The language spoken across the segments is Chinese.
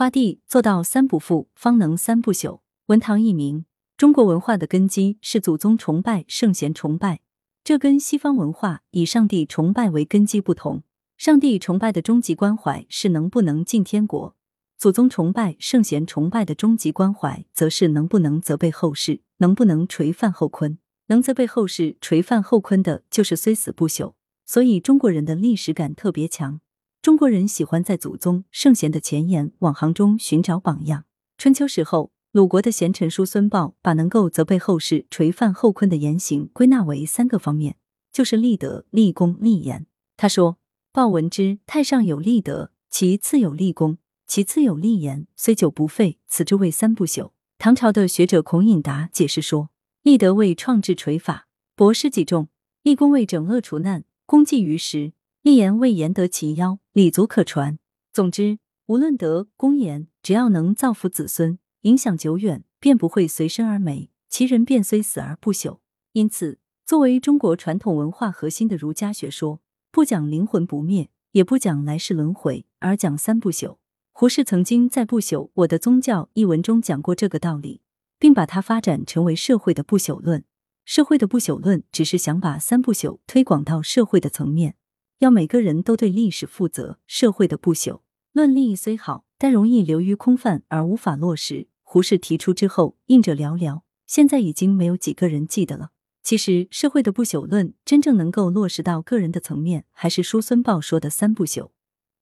花地做到三不负，方能三不朽。文堂一名，中国文化的根基是祖宗崇拜、圣贤崇拜，这跟西方文化以上帝崇拜为根基不同。上帝崇拜的终极关怀是能不能进天国，祖宗崇拜、圣贤崇拜的终极关怀则是能不能责备后世，能不能垂范后坤。能责备后世、垂范后坤的，就是虽死不朽。所以中国人的历史感特别强，中国人喜欢在祖宗圣贤的前言往行中寻找榜样。春秋时候。鲁国的贤臣叔孙豹把能够责备后世、垂范后坤的言行归纳为三个方面，就是立德、立功、立言。他说：“豹闻之，太上有立德，其次有立功，其次有立言，虽久不废，此之谓三不朽。”唐朝的学者孔颖达解释说：“立德为创制垂法，博施己众；立功为整恶除难，功绩于时；一言为言得其邀，礼足可传。总之，无论德、功、言，只要能造福子孙。”影响久远，便不会随身而没，其人便虽死而不朽。因此，作为中国传统文化核心的儒家学说，不讲灵魂不灭，也不讲来世轮回，而讲三不朽。胡适曾经在《不朽我的宗教》一文中讲过这个道理，并把它发展成为社会的不朽论。社会的不朽论只是想把三不朽推广到社会的层面，要每个人都对历史负责。社会的不朽论利益虽好，但容易流于空泛而无法落实。胡适提出之后，应者寥寥，现在已经没有几个人记得了。其实，社会的不朽论真正能够落实到个人的层面，还是叔孙豹说的三不朽。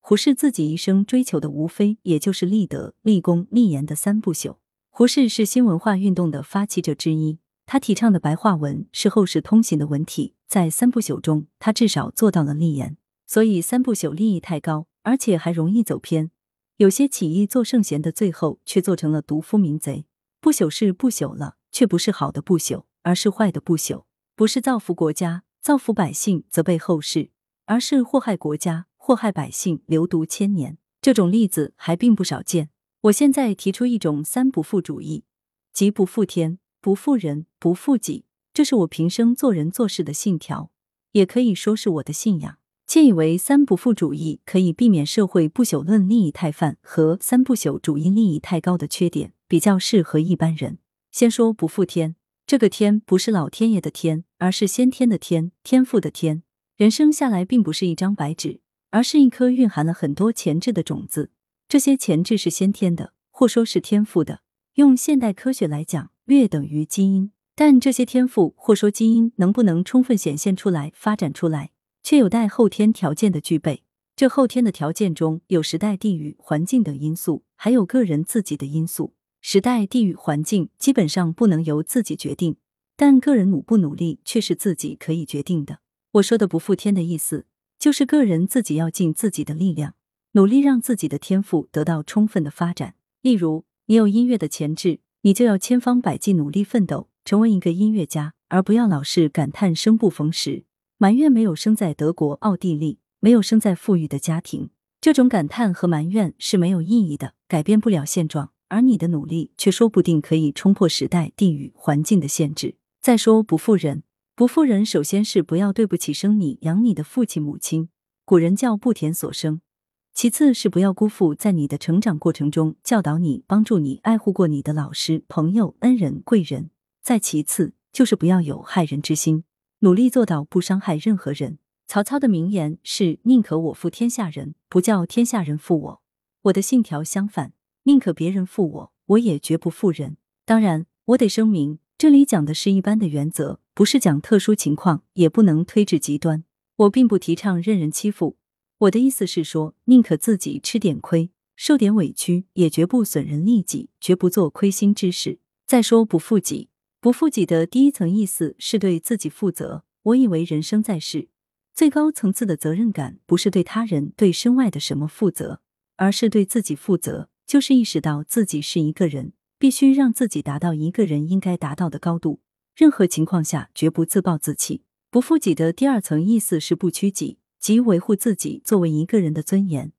胡适自己一生追求的，无非也就是立德、立功、立言的三不朽。胡适是新文化运动的发起者之一，他提倡的白话文是后世通行的文体，在三不朽中，他至少做到了立言。所以，三不朽利益太高，而且还容易走偏。有些起义做圣贤的，最后却做成了毒夫民贼。不朽是不朽了，却不是好的不朽，而是坏的不朽。不是造福国家、造福百姓，责备后世，而是祸害国家、祸害百姓，流毒千年。这种例子还并不少见。我现在提出一种三不负主义，即不负天、不负人、不负己。这是我平生做人做事的信条，也可以说是我的信仰。窃以为三不负主义可以避免社会不朽论利益太泛和三不朽主义利益太高的缺点，比较适合一般人。先说不负天，这个天不是老天爷的天，而是先天的天，天赋的天。人生下来并不是一张白纸，而是一颗蕴含了很多潜质的种子。这些潜质是先天的，或说是天赋的。用现代科学来讲，略等于基因。但这些天赋或说基因能不能充分显现出来、发展出来？却有待后天条件的具备。这后天的条件中有时代、地域、环境等因素，还有个人自己的因素。时代、地域、环境基本上不能由自己决定，但个人努不努力却是自己可以决定的。我说的不负天的意思，就是个人自己要尽自己的力量，努力让自己的天赋得到充分的发展。例如，你有音乐的潜质，你就要千方百计努力奋斗，成为一个音乐家，而不要老是感叹生不逢时。埋怨没有生在德国、奥地利，没有生在富裕的家庭，这种感叹和埋怨是没有意义的，改变不了现状。而你的努力却说不定可以冲破时代、地域、环境的限制。再说不负人，不负人，首先是不要对不起生你养你的父亲母亲，古人叫不田所生；其次是不要辜负在你的成长过程中教导你、帮助你、爱护过你的老师、朋友、恩人、贵人；再其次就是不要有害人之心。努力做到不伤害任何人。曹操的名言是：“宁可我负天下人，不叫天下人负我。”我的信条相反，宁可别人负我，我也绝不负人。当然，我得声明，这里讲的是一般的原则，不是讲特殊情况，也不能推至极端。我并不提倡任人欺负。我的意思是说，宁可自己吃点亏，受点委屈，也绝不损人利己，绝不做亏心之事。再说不负己。不负己的第一层意思是对自己负责。我以为人生在世，最高层次的责任感不是对他人、对身外的什么负责，而是对自己负责。就是意识到自己是一个人，必须让自己达到一个人应该达到的高度。任何情况下绝不自暴自弃。不负己的第二层意思是不屈己，即维护自己作为一个人的尊严，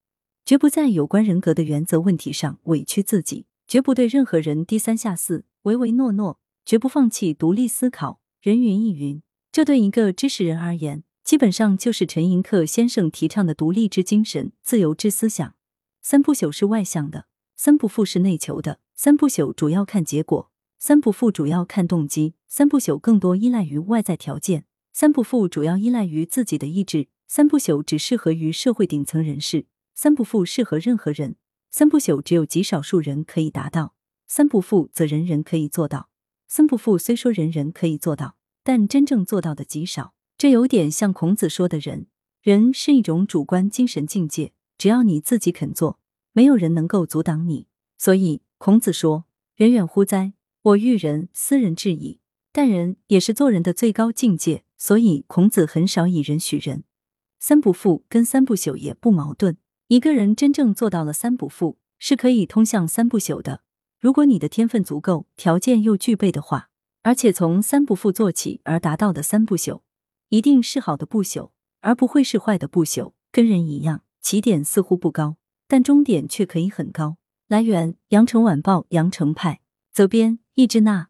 绝不在有关人格的原则问题上委屈自己，绝不对任何人低三下四、唯唯诺诺。绝不放弃独立思考，人云亦云。这对一个知识人而言，基本上就是陈寅恪先生提倡的独立之精神、自由之思想。三不朽是外向的，三不负是内求的，三不朽主要看结果，三不负主要看动机，三不朽更多依赖于外在条件，三不负主要依赖于自己的意志，三不朽只适合于社会顶层人士，三不负适合任何人，三不朽只有极少数人可以达到，三不负则人人可以做到。三不富虽说人人可以做到，但真正做到的极少。这有点像孔子说的人，人是一种主观精神境界，只要你自己肯做，没有人能够阻挡你。所以孔子说：“人远乎哉？我欲人，斯人至矣。”但人也是做人的最高境界，所以孔子很少以人许人。三不富跟三不朽也不矛盾。一个人真正做到了三不富，是可以通向三不朽的。如果你的天分足够，条件又具备的话，而且从三不负做起而达到的三不朽。一定是好的不朽，而不会是坏的不朽。跟人一样，起点似乎不高，但终点却可以很高。来源：羊城晚报羊城派，责编：易之娜。